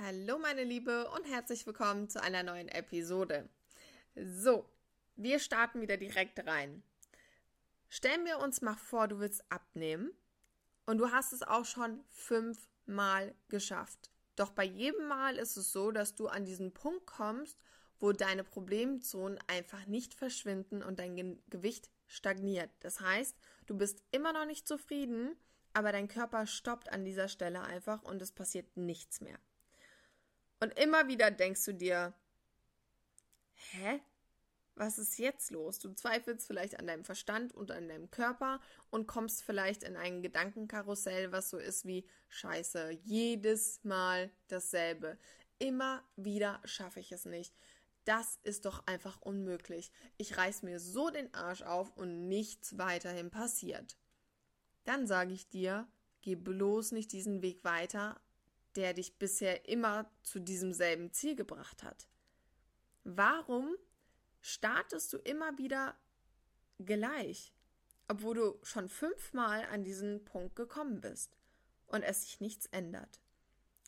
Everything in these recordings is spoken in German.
Hallo meine Liebe und herzlich willkommen zu einer neuen Episode. So, wir starten wieder direkt rein. Stellen wir uns mal vor, du willst abnehmen und du hast es auch schon fünfmal geschafft. Doch bei jedem Mal ist es so, dass du an diesen Punkt kommst, wo deine Problemzonen einfach nicht verschwinden und dein Ge Gewicht stagniert. Das heißt, du bist immer noch nicht zufrieden, aber dein Körper stoppt an dieser Stelle einfach und es passiert nichts mehr. Und immer wieder denkst du dir, hä? Was ist jetzt los? Du zweifelst vielleicht an deinem Verstand und an deinem Körper und kommst vielleicht in ein Gedankenkarussell, was so ist wie Scheiße, jedes Mal dasselbe. Immer wieder schaffe ich es nicht. Das ist doch einfach unmöglich. Ich reiß mir so den Arsch auf und nichts weiterhin passiert. Dann sage ich dir, geh bloß nicht diesen Weg weiter, der dich bisher immer zu diesem selben Ziel gebracht hat? Warum startest du immer wieder gleich, obwohl du schon fünfmal an diesen Punkt gekommen bist und es sich nichts ändert?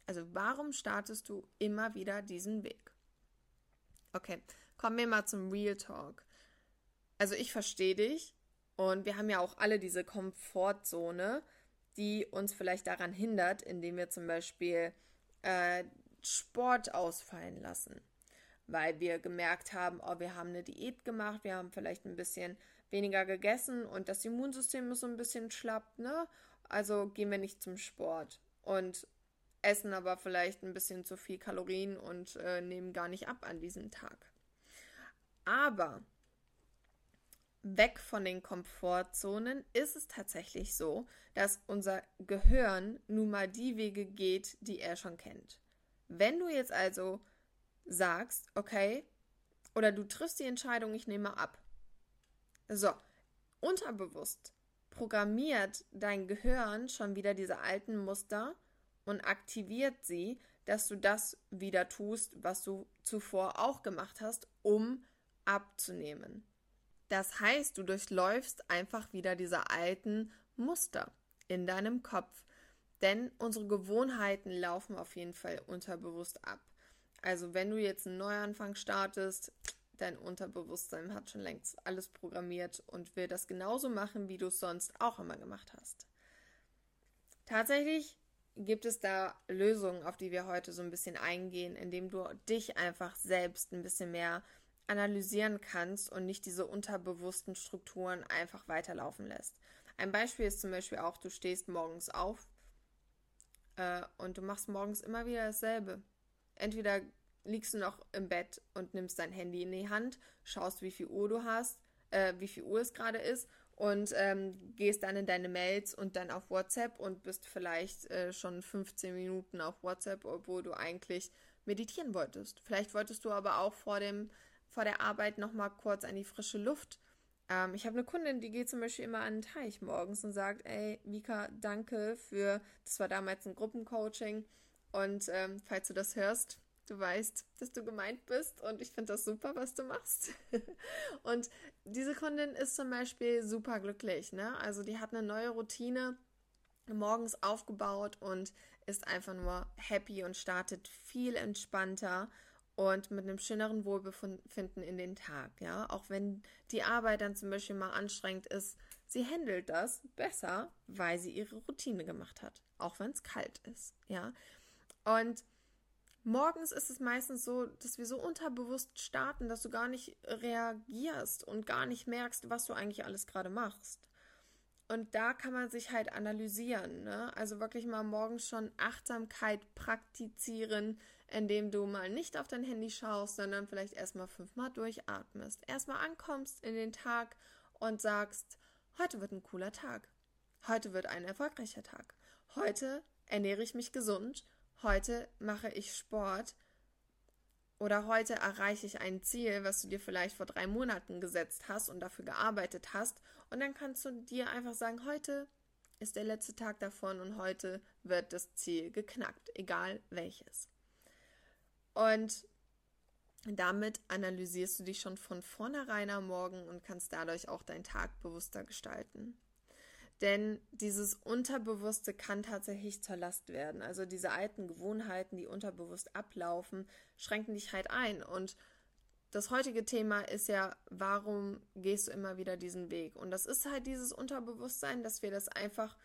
Also warum startest du immer wieder diesen Weg? Okay, kommen wir mal zum Real Talk. Also ich verstehe dich und wir haben ja auch alle diese Komfortzone, die uns vielleicht daran hindert, indem wir zum Beispiel äh, Sport ausfallen lassen. Weil wir gemerkt haben, oh, wir haben eine Diät gemacht, wir haben vielleicht ein bisschen weniger gegessen und das Immunsystem ist so ein bisschen schlapp, ne? Also gehen wir nicht zum Sport und essen aber vielleicht ein bisschen zu viel Kalorien und äh, nehmen gar nicht ab an diesem Tag. Aber weg von den Komfortzonen ist es tatsächlich so, dass unser Gehirn nun mal die Wege geht, die er schon kennt. Wenn du jetzt also sagst, okay, oder du triffst die Entscheidung, ich nehme ab. So, unterbewusst programmiert dein Gehirn schon wieder diese alten Muster und aktiviert sie, dass du das wieder tust, was du zuvor auch gemacht hast, um abzunehmen. Das heißt, du durchläufst einfach wieder diese alten Muster in deinem Kopf. Denn unsere Gewohnheiten laufen auf jeden Fall unterbewusst ab. Also wenn du jetzt einen Neuanfang startest, dein Unterbewusstsein hat schon längst alles programmiert und will das genauso machen, wie du es sonst auch immer gemacht hast. Tatsächlich gibt es da Lösungen, auf die wir heute so ein bisschen eingehen, indem du dich einfach selbst ein bisschen mehr analysieren kannst und nicht diese unterbewussten Strukturen einfach weiterlaufen lässt. Ein Beispiel ist zum Beispiel auch, du stehst morgens auf äh, und du machst morgens immer wieder dasselbe. Entweder liegst du noch im Bett und nimmst dein Handy in die Hand, schaust, wie viel Uhr du hast, äh, wie viel Uhr es gerade ist und ähm, gehst dann in deine Mails und dann auf WhatsApp und bist vielleicht äh, schon 15 Minuten auf WhatsApp, obwohl du eigentlich meditieren wolltest. Vielleicht wolltest du aber auch vor dem vor der Arbeit nochmal kurz an die frische Luft. Ähm, ich habe eine Kundin, die geht zum Beispiel immer an den Teich morgens und sagt, ey, Mika, danke für, das war damals ein Gruppencoaching und ähm, falls du das hörst, du weißt, dass du gemeint bist und ich finde das super, was du machst. und diese Kundin ist zum Beispiel super glücklich, ne? Also die hat eine neue Routine morgens aufgebaut und ist einfach nur happy und startet viel entspannter und mit einem schöneren Wohlbefinden in den Tag, ja. Auch wenn die Arbeit dann zum Beispiel mal anstrengend ist, sie handelt das besser, weil sie ihre Routine gemacht hat, auch wenn es kalt ist, ja. Und morgens ist es meistens so, dass wir so unterbewusst starten, dass du gar nicht reagierst und gar nicht merkst, was du eigentlich alles gerade machst. Und da kann man sich halt analysieren, ne? Also wirklich mal morgens schon Achtsamkeit praktizieren, indem du mal nicht auf dein Handy schaust, sondern vielleicht erstmal fünfmal durchatmest. Erstmal ankommst in den Tag und sagst, heute wird ein cooler Tag. Heute wird ein erfolgreicher Tag. Heute ernähre ich mich gesund. Heute mache ich Sport. Oder heute erreiche ich ein Ziel, was du dir vielleicht vor drei Monaten gesetzt hast und dafür gearbeitet hast. Und dann kannst du dir einfach sagen, heute ist der letzte Tag davon und heute wird das Ziel geknackt, egal welches. Und damit analysierst du dich schon von vornherein am Morgen und kannst dadurch auch deinen Tag bewusster gestalten. Denn dieses Unterbewusste kann tatsächlich zur Last werden. Also diese alten Gewohnheiten, die unterbewusst ablaufen, schränken dich halt ein. Und das heutige Thema ist ja, warum gehst du immer wieder diesen Weg? Und das ist halt dieses Unterbewusstsein, dass wir das einfach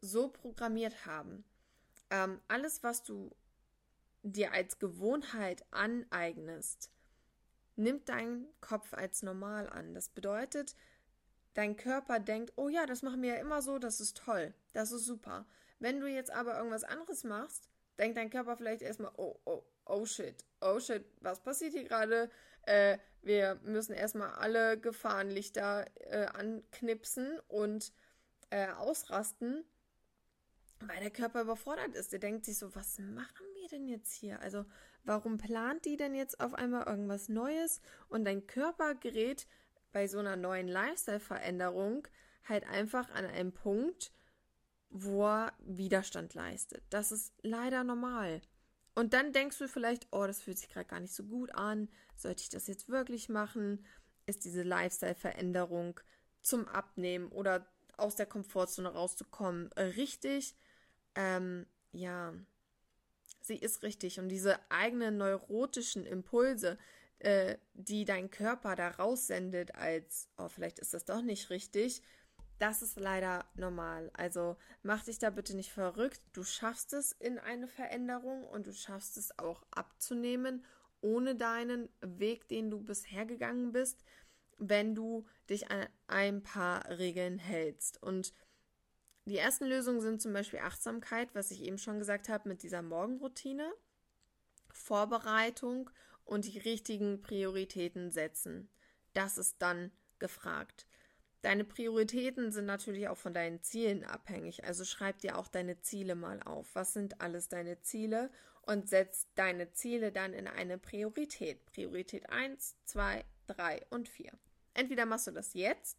so programmiert haben. Ähm, alles, was du dir als Gewohnheit aneignest, nimmt dein Kopf als normal an. Das bedeutet, dein Körper denkt, oh ja, das machen wir ja immer so, das ist toll, das ist super. Wenn du jetzt aber irgendwas anderes machst, denkt dein Körper vielleicht erstmal, oh, oh, oh shit, oh shit, was passiert hier gerade? Äh, wir müssen erstmal alle Gefahrenlichter äh, anknipsen und äh, ausrasten, weil der Körper überfordert ist. Der denkt sich so, was machen wir denn jetzt hier? Also, warum plant die denn jetzt auf einmal irgendwas Neues? Und dein Körper gerät bei so einer neuen Lifestyle-Veränderung halt einfach an einem Punkt, wo er Widerstand leistet. Das ist leider normal. Und dann denkst du vielleicht, oh, das fühlt sich gerade gar nicht so gut an. Sollte ich das jetzt wirklich machen? Ist diese Lifestyle-Veränderung zum Abnehmen oder aus der Komfortzone rauszukommen richtig? Ähm, ja, sie ist richtig. Und diese eigenen neurotischen Impulse, äh, die dein Körper da raussendet, als, oh, vielleicht ist das doch nicht richtig, das ist leider normal. Also mach dich da bitte nicht verrückt. Du schaffst es in eine Veränderung und du schaffst es auch abzunehmen, ohne deinen Weg, den du bisher gegangen bist, wenn du dich an ein paar Regeln hältst. Und die ersten Lösungen sind zum Beispiel Achtsamkeit, was ich eben schon gesagt habe, mit dieser Morgenroutine, Vorbereitung und die richtigen Prioritäten setzen. Das ist dann gefragt. Deine Prioritäten sind natürlich auch von deinen Zielen abhängig. Also schreib dir auch deine Ziele mal auf. Was sind alles deine Ziele? Und setz deine Ziele dann in eine Priorität. Priorität 1, 2, 3 und 4. Entweder machst du das jetzt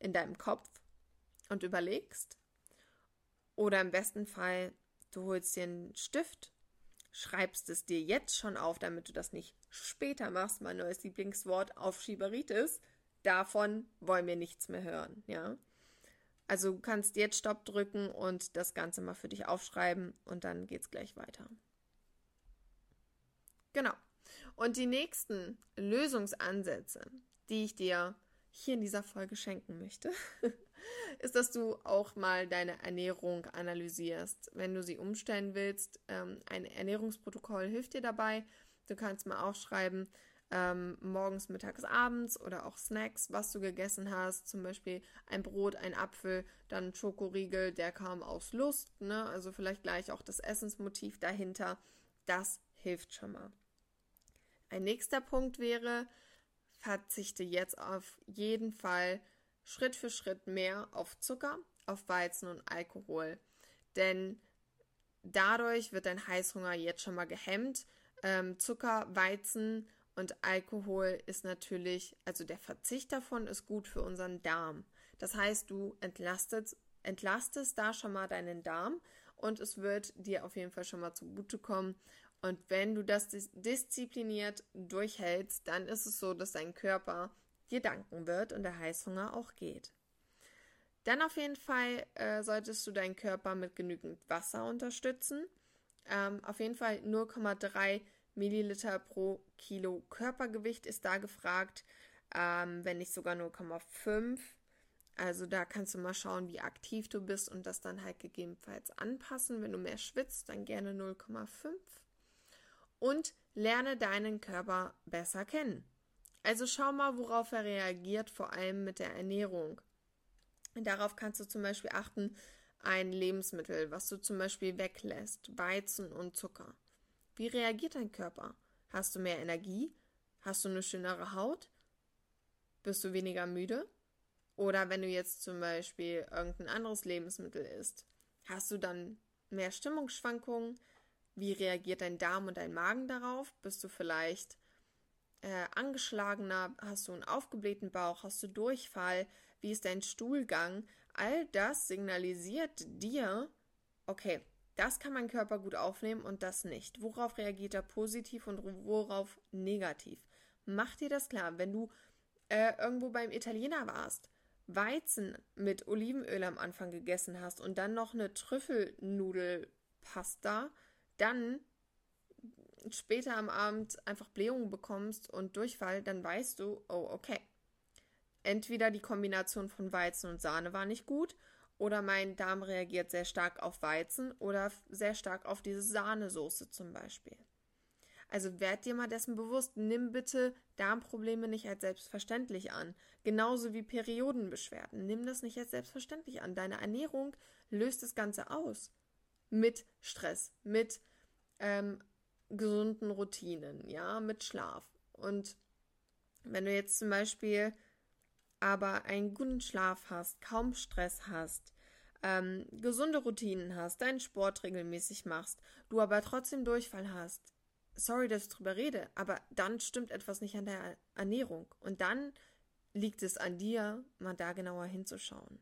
in deinem Kopf und überlegst. Oder im besten Fall, du holst dir einen Stift, schreibst es dir jetzt schon auf, damit du das nicht später machst. Mein neues Lieblingswort auf Schieberitis davon wollen wir nichts mehr hören, ja. Also du kannst jetzt Stopp drücken und das Ganze mal für dich aufschreiben und dann geht's gleich weiter. Genau. Und die nächsten Lösungsansätze, die ich dir hier in dieser Folge schenken möchte, ist, dass du auch mal deine Ernährung analysierst. Wenn du sie umstellen willst, ähm, ein Ernährungsprotokoll hilft dir dabei. Du kannst mal aufschreiben, ähm, morgens, mittags, abends oder auch Snacks, was du gegessen hast. Zum Beispiel ein Brot, ein Apfel, dann ein Schokoriegel, der kam aus Lust. Ne? Also vielleicht gleich auch das Essensmotiv dahinter. Das hilft schon mal. Ein nächster Punkt wäre, verzichte jetzt auf jeden Fall Schritt für Schritt mehr auf Zucker, auf Weizen und Alkohol. Denn dadurch wird dein Heißhunger jetzt schon mal gehemmt. Ähm, Zucker, Weizen und Alkohol ist natürlich, also der Verzicht davon ist gut für unseren Darm. Das heißt, du entlastest, entlastest da schon mal deinen Darm und es wird dir auf jeden Fall schon mal zugutekommen. Und wenn du das diszipliniert durchhältst, dann ist es so, dass dein Körper dir danken wird und der Heißhunger auch geht. Dann auf jeden Fall äh, solltest du deinen Körper mit genügend Wasser unterstützen. Ähm, auf jeden Fall 0,3 Milliliter pro Kilo Körpergewicht ist da gefragt, ähm, wenn nicht sogar 0,5. Also da kannst du mal schauen, wie aktiv du bist und das dann halt gegebenenfalls anpassen. Wenn du mehr schwitzt, dann gerne 0,5. Und lerne deinen Körper besser kennen. Also schau mal, worauf er reagiert, vor allem mit der Ernährung. Darauf kannst du zum Beispiel achten, ein Lebensmittel, was du zum Beispiel weglässt, Weizen und Zucker. Wie reagiert dein Körper? Hast du mehr Energie? Hast du eine schönere Haut? Bist du weniger müde? Oder wenn du jetzt zum Beispiel irgendein anderes Lebensmittel isst, hast du dann mehr Stimmungsschwankungen? Wie reagiert dein Darm und dein Magen darauf? Bist du vielleicht äh, angeschlagener? Hast du einen aufgeblähten Bauch? Hast du Durchfall? Wie ist dein Stuhlgang? All das signalisiert dir, okay, das kann mein Körper gut aufnehmen und das nicht. Worauf reagiert er positiv und worauf negativ? Mach dir das klar. Wenn du äh, irgendwo beim Italiener warst Weizen mit Olivenöl am Anfang gegessen hast und dann noch eine Trüffelnudelpasta, dann später am Abend einfach Blähungen bekommst und Durchfall, dann weißt du, oh, okay. Entweder die Kombination von Weizen und Sahne war nicht gut oder mein Darm reagiert sehr stark auf Weizen oder sehr stark auf diese Sahnesoße zum Beispiel. Also werd dir mal dessen bewusst, nimm bitte Darmprobleme nicht als selbstverständlich an. Genauso wie Periodenbeschwerden. Nimm das nicht als selbstverständlich an. Deine Ernährung löst das Ganze aus. Mit Stress, mit ähm, gesunden Routinen, ja, mit Schlaf. Und wenn du jetzt zum Beispiel aber einen guten Schlaf hast, kaum Stress hast, ähm, gesunde Routinen hast, deinen Sport regelmäßig machst, du aber trotzdem Durchfall hast, sorry, dass ich drüber rede, aber dann stimmt etwas nicht an der Ernährung. Und dann liegt es an dir, mal da genauer hinzuschauen.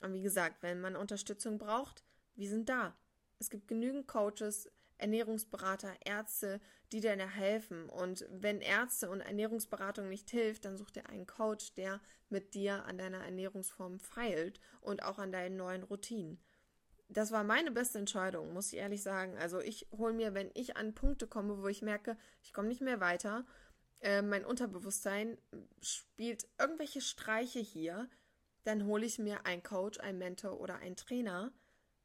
Und wie gesagt, wenn man Unterstützung braucht, wir sind da. Es gibt genügend Coaches, Ernährungsberater, Ärzte, die dir helfen. Und wenn Ärzte und Ernährungsberatung nicht hilft, dann such dir einen Coach, der mit dir an deiner Ernährungsform feilt und auch an deinen neuen Routinen das war meine beste Entscheidung, muss ich ehrlich sagen. Also ich hole mir, wenn ich an Punkte komme, wo ich merke, ich komme nicht mehr weiter, äh, mein Unterbewusstsein spielt irgendwelche Streiche hier, dann hole ich mir einen Coach, einen Mentor oder einen Trainer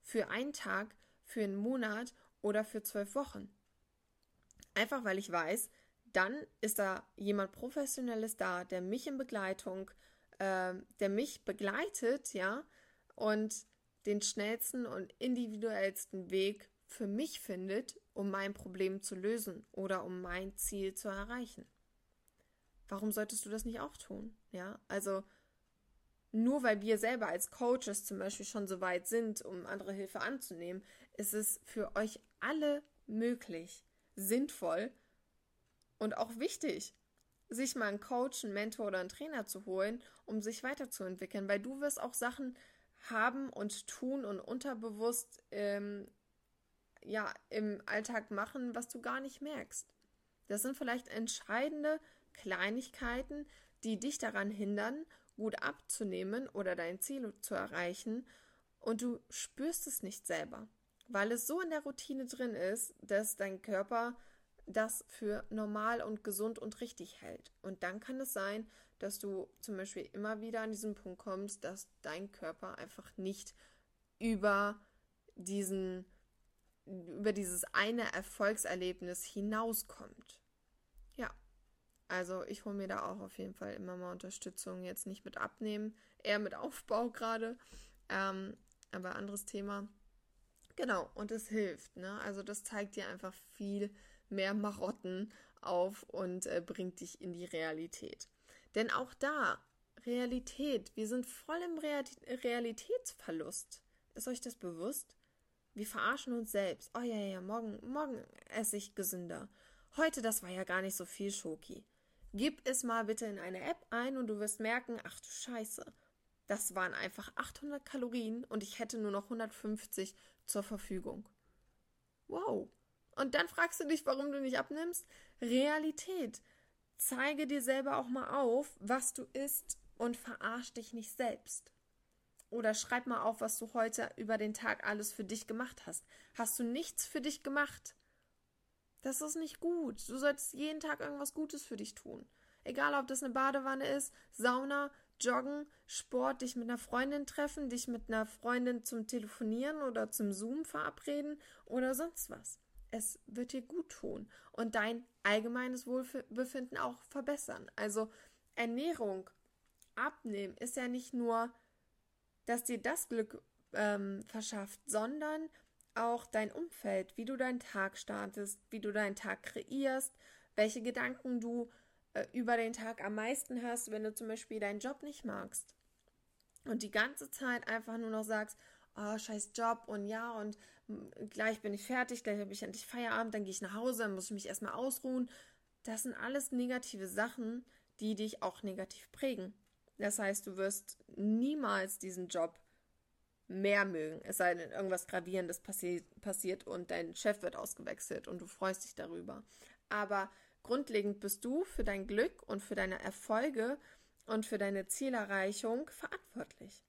für einen Tag, für einen Monat oder für zwölf Wochen. Einfach weil ich weiß, dann ist da jemand Professionelles da, der mich in Begleitung, äh, der mich begleitet, ja, und den schnellsten und individuellsten Weg für mich findet, um mein Problem zu lösen oder um mein Ziel zu erreichen. Warum solltest du das nicht auch tun? Ja, also nur weil wir selber als Coaches zum Beispiel schon so weit sind, um andere Hilfe anzunehmen, ist es für euch alle möglich, sinnvoll und auch wichtig, sich mal einen Coach, einen Mentor oder einen Trainer zu holen, um sich weiterzuentwickeln, weil du wirst auch Sachen haben und tun und unterbewusst ähm, ja im Alltag machen, was du gar nicht merkst. Das sind vielleicht entscheidende Kleinigkeiten, die dich daran hindern, gut abzunehmen oder dein Ziel zu erreichen. Und du spürst es nicht selber, weil es so in der Routine drin ist, dass dein Körper das für normal und gesund und richtig hält. Und dann kann es sein, dass du zum Beispiel immer wieder an diesen Punkt kommst, dass dein Körper einfach nicht über diesen, über dieses eine Erfolgserlebnis hinauskommt. Ja. Also ich hole mir da auch auf jeden Fall immer mal Unterstützung, jetzt nicht mit Abnehmen, eher mit Aufbau gerade. Ähm, aber anderes Thema. Genau, und es hilft, ne? Also das zeigt dir einfach viel mehr Marotten auf und äh, bringt dich in die Realität. Denn auch da, Realität, wir sind voll im Realitätsverlust. Ist euch das bewusst? Wir verarschen uns selbst. Oh ja, ja, morgen, morgen esse ich gesünder. Heute, das war ja gar nicht so viel Schoki. Gib es mal bitte in eine App ein und du wirst merken, ach du Scheiße, das waren einfach 800 Kalorien und ich hätte nur noch 150 zur Verfügung. Wow. Und dann fragst du dich, warum du nicht abnimmst? Realität zeige dir selber auch mal auf, was du isst und verarsch dich nicht selbst. Oder schreib mal auf, was du heute über den Tag alles für dich gemacht hast. Hast du nichts für dich gemacht? Das ist nicht gut. Du solltest jeden Tag irgendwas Gutes für dich tun. Egal, ob das eine Badewanne ist, Sauna, Joggen, Sport, dich mit einer Freundin treffen, dich mit einer Freundin zum Telefonieren oder zum Zoom verabreden oder sonst was. Es wird dir gut tun und dein allgemeines Wohlbefinden auch verbessern. Also Ernährung, Abnehmen ist ja nicht nur, dass dir das Glück ähm, verschafft, sondern auch dein Umfeld, wie du deinen Tag startest, wie du deinen Tag kreierst, welche Gedanken du äh, über den Tag am meisten hast, wenn du zum Beispiel deinen Job nicht magst. Und die ganze Zeit einfach nur noch sagst, oh, scheiß Job und ja, und gleich bin ich fertig, gleich habe ich endlich Feierabend, dann gehe ich nach Hause, dann muss ich mich erstmal ausruhen. Das sind alles negative Sachen, die dich auch negativ prägen. Das heißt, du wirst niemals diesen Job mehr mögen, es sei denn, irgendwas Gravierendes passi passiert und dein Chef wird ausgewechselt und du freust dich darüber. Aber grundlegend bist du für dein Glück und für deine Erfolge und für deine Zielerreichung verantwortlich.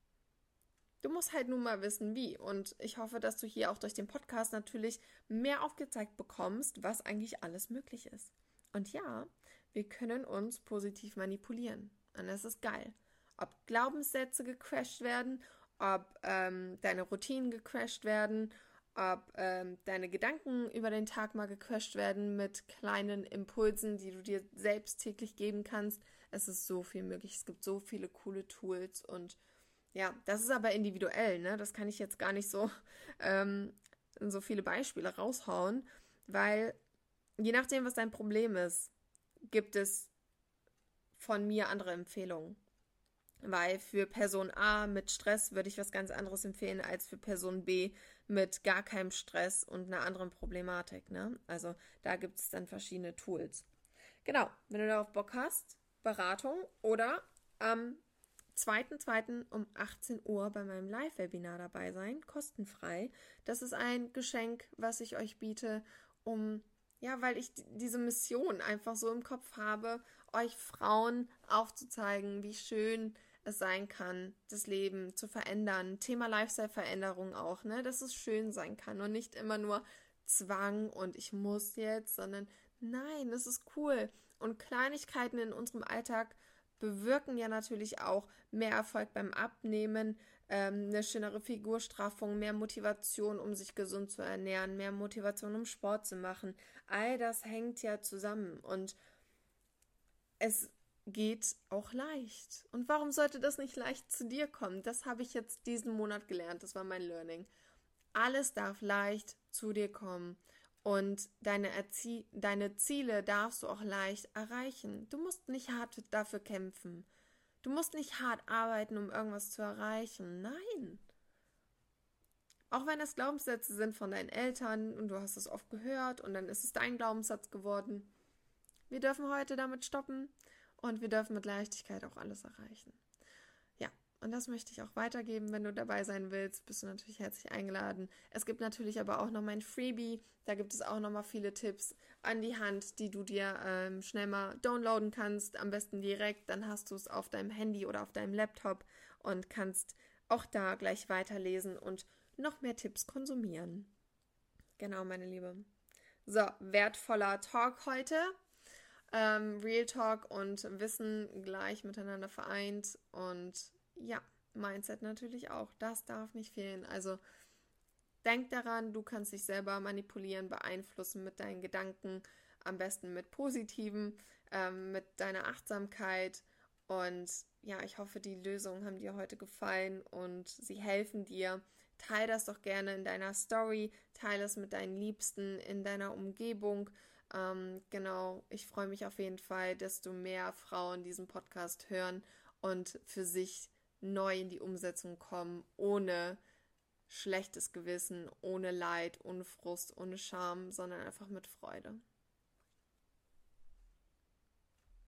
Du musst halt nun mal wissen, wie. Und ich hoffe, dass du hier auch durch den Podcast natürlich mehr aufgezeigt bekommst, was eigentlich alles möglich ist. Und ja, wir können uns positiv manipulieren. Und das ist geil. Ob Glaubenssätze gecrashed werden, ob ähm, deine Routinen gecrashed werden, ob ähm, deine Gedanken über den Tag mal gecrashed werden mit kleinen Impulsen, die du dir selbst täglich geben kannst. Es ist so viel möglich. Es gibt so viele coole Tools und ja, das ist aber individuell, ne? Das kann ich jetzt gar nicht so ähm, so viele Beispiele raushauen, weil je nachdem, was dein Problem ist, gibt es von mir andere Empfehlungen. Weil für Person A mit Stress würde ich was ganz anderes empfehlen als für Person B mit gar keinem Stress und einer anderen Problematik. Ne? Also da gibt es dann verschiedene Tools. Genau, wenn du darauf Bock hast, Beratung oder am 2.2. um 18 Uhr bei meinem Live-Webinar dabei sein, kostenfrei. Das ist ein Geschenk, was ich euch biete, um ja, weil ich diese Mission einfach so im Kopf habe, euch Frauen aufzuzeigen, wie schön es sein kann, das Leben zu verändern. Thema Lifestyle-Veränderung auch, ne? Dass es schön sein kann und nicht immer nur Zwang und ich muss jetzt, sondern nein, es ist cool. Und Kleinigkeiten in unserem Alltag bewirken ja natürlich auch mehr Erfolg beim Abnehmen, ähm, eine schönere Figurstraffung, mehr Motivation, um sich gesund zu ernähren, mehr Motivation, um Sport zu machen. All das hängt ja zusammen und es geht auch leicht. Und warum sollte das nicht leicht zu dir kommen? Das habe ich jetzt diesen Monat gelernt. Das war mein Learning. Alles darf leicht zu dir kommen. Und deine, Erzie deine Ziele darfst du auch leicht erreichen. Du musst nicht hart dafür kämpfen. Du musst nicht hart arbeiten, um irgendwas zu erreichen. Nein. Auch wenn es Glaubenssätze sind von deinen Eltern und du hast es oft gehört und dann ist es dein Glaubenssatz geworden. Wir dürfen heute damit stoppen und wir dürfen mit Leichtigkeit auch alles erreichen. Und das möchte ich auch weitergeben. Wenn du dabei sein willst, bist du natürlich herzlich eingeladen. Es gibt natürlich aber auch noch mein Freebie. Da gibt es auch noch mal viele Tipps an die Hand, die du dir ähm, schnell mal downloaden kannst. Am besten direkt. Dann hast du es auf deinem Handy oder auf deinem Laptop und kannst auch da gleich weiterlesen und noch mehr Tipps konsumieren. Genau, meine Liebe. So, wertvoller Talk heute. Ähm, Real Talk und Wissen gleich miteinander vereint und ja, Mindset natürlich auch. Das darf nicht fehlen. Also denk daran, du kannst dich selber manipulieren, beeinflussen mit deinen Gedanken, am besten mit positiven, ähm, mit deiner Achtsamkeit. Und ja, ich hoffe, die Lösungen haben dir heute gefallen und sie helfen dir. Teil das doch gerne in deiner Story, teile es mit deinen Liebsten in deiner Umgebung. Ähm, genau, ich freue mich auf jeden Fall, du mehr Frauen diesen Podcast hören und für sich neu in die Umsetzung kommen, ohne schlechtes Gewissen, ohne Leid, ohne Frust, ohne Scham, sondern einfach mit Freude.